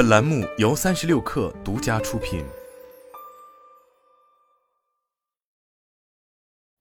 本栏目由三十六氪独家出品。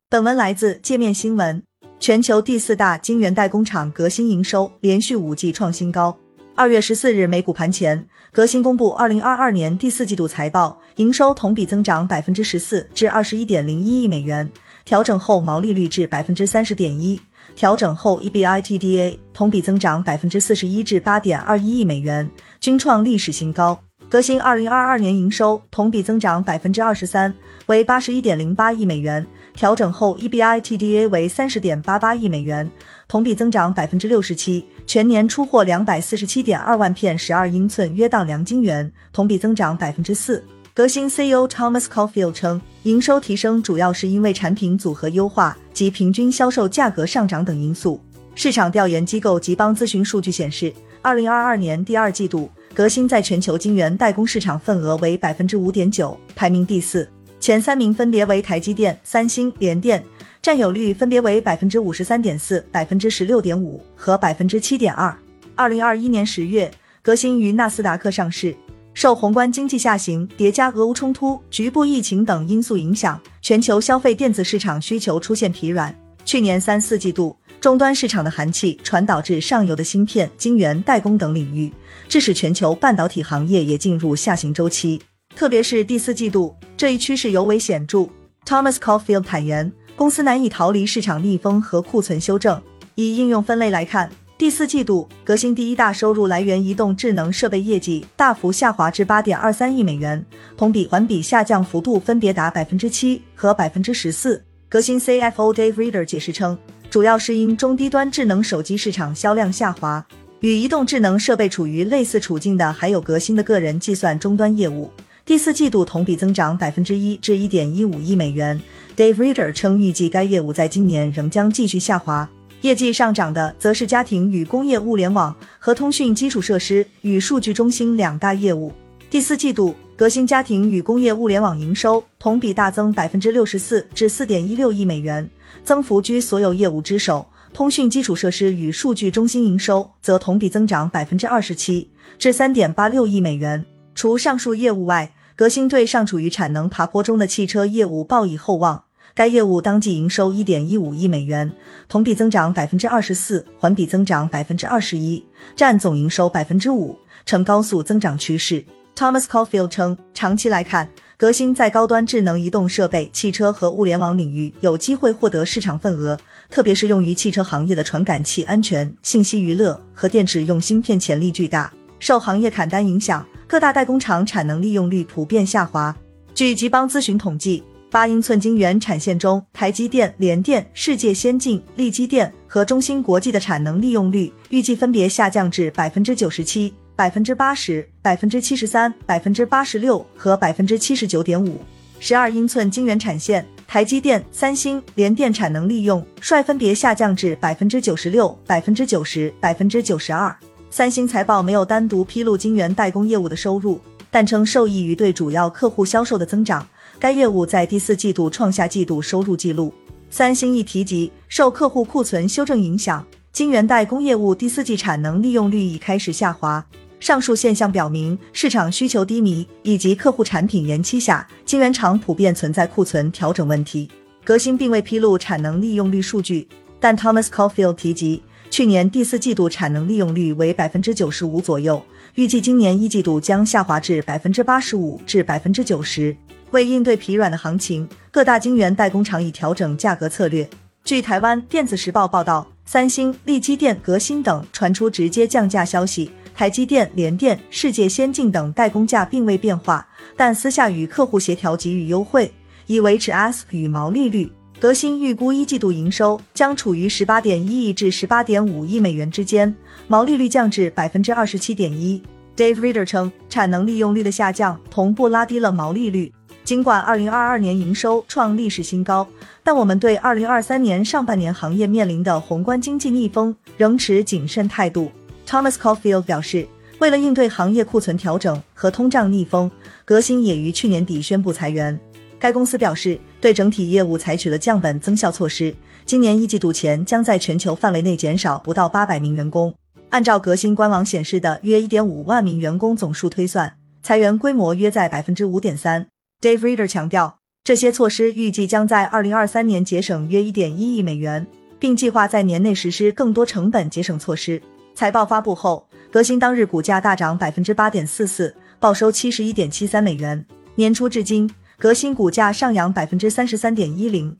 本文来自界面新闻。全球第四大晶圆代工厂革新营收连续五季创新高。二月十四日美股盘前，革新公布二零二二年第四季度财报，营收同比增长百分之十四至二十一点零一亿美元，调整后毛利率至百分之三十点一。调整后，EBITDA 同比增长百分之四十一至八点二一亿美元，均创历史新高。革新二零二二年营收同比增长百分之二十三，为八十一点零八亿美元。调整后，EBITDA 为三十点八八亿美元，同比增长百分之六十七。全年出货两百四十七点二万片十二英寸约当良晶圆，同比增长百分之四。革新 CEO Thomas Caulfield 称，营收提升主要是因为产品组合优化及平均销售价格上涨等因素。市场调研机构吉邦咨询数据显示，二零二二年第二季度，革新在全球晶圆代工市场份额为百分之五点九，排名第四，前三名分别为台积电、三星、联电，占有率分别为百分之五十三点四、百分之十六点五和百分之七点二。二零二一年十月，革新于纳斯达克上市。受宏观经济下行叠加俄乌冲突、局部疫情等因素影响，全球消费电子市场需求出现疲软。去年三四季度，终端市场的寒气传导至上游的芯片、晶圆代工等领域，致使全球半导体行业也进入下行周期。特别是第四季度，这一趋势尤为显著。Thomas Caulfield 坦言，公司难以逃离市场逆风和库存修正。以应用分类来看。第四季度，革新第一大收入来源移动智能设备业绩大幅下滑至八点二三亿美元，同比环比下降幅度分别达百分之七和百分之十四。革新 CFO Dave Reader 解释称，主要是因中低端智能手机市场销量下滑。与移动智能设备处于类似处境的还有革新的个人计算终端业务，第四季度同比增长百分之一至一点一五亿美元。Dave Reader 称，预计该业务在今年仍将继续下滑。业绩上涨的则是家庭与工业物联网和通讯基础设施与数据中心两大业务。第四季度，革新家庭与工业物联网营收同比大增百分之六十四至四点一六亿美元，增幅居所有业务之首。通讯基础设施与数据中心营收则同比增长百分之二十七至三点八六亿美元。除上述业务外，革新对尚处于产能爬坡中的汽车业务抱以厚望。该业务当季营收一点一五亿美元，同比增长百分之二十四，环比增长百分之二十一，占总营收百分之五，呈高速增长趋势。Thomas Caulfield 称，长期来看，革新在高端智能移动设备、汽车和物联网领域有机会获得市场份额，特别是用于汽车行业的传感器安全、信息娱乐和电池用芯片潜力巨大。受行业砍单影响，各大代工厂产能利用率普遍下滑。据吉邦咨询统计。八英寸晶圆产线中，台积电、联电、世界先进、力基电和中芯国际的产能利用率预计分别下降至百分之九十七、百分之八十、百分之七十三、百分之八十六和百分之七十九点五。十二英寸晶圆产线，台积电、三星、联电产能利用率分别下降至百分之九十六、百分之九十、百分之九十二。三星财报没有单独披露晶圆代工业务的收入，但称受益于对主要客户销售的增长。该业务在第四季度创下季度收入纪录。三星亦提及，受客户库存修正影响，晶圆代工业务第四季产能利用率已开始下滑。上述现象表明，市场需求低迷以及客户产品延期下，晶圆厂普遍存在库存调整问题。革新并未披露产能利用率数据，但 Thomas Caulfield 提及，去年第四季度产能利用率为百分之九十五左右，预计今年一季度将下滑至百分之八十五至百分之九十。为应对疲软的行情，各大晶圆代工厂已调整价格策略。据台湾电子时报报道，三星、力基电、革新等传出直接降价消息，台积电、联电、世界先进等代工价并未变化，但私下与客户协调给予优惠，以维持 ASP 与毛利率。革新预估一季度营收将处于十八点一亿至十八点五亿美元之间，毛利率降至百分之二十七点一。Dave Reader 称，产能利用率的下降同步拉低了毛利率。尽管二零二二年营收创历史新高，但我们对二零二三年上半年行业面临的宏观经济逆风仍持谨慎态度。Thomas Caulfield 表示，为了应对行业库存调整和通胀逆风，革新也于去年底宣布裁员。该公司表示，对整体业务采取了降本增效措施，今年一季度前将在全球范围内减少不到八百名员工。按照革新官网显示的约一点五万名员工总数推算，裁员规模约在百分之五点三。Dave Reader 强调，这些措施预计将在二零二三年节省约一点一亿美元，并计划在年内实施更多成本节省措施。财报发布后，革新当日股价大涨百分之八点四四，报收七十一点七三美元。年初至今，革新股价上扬百分之三十三点一零。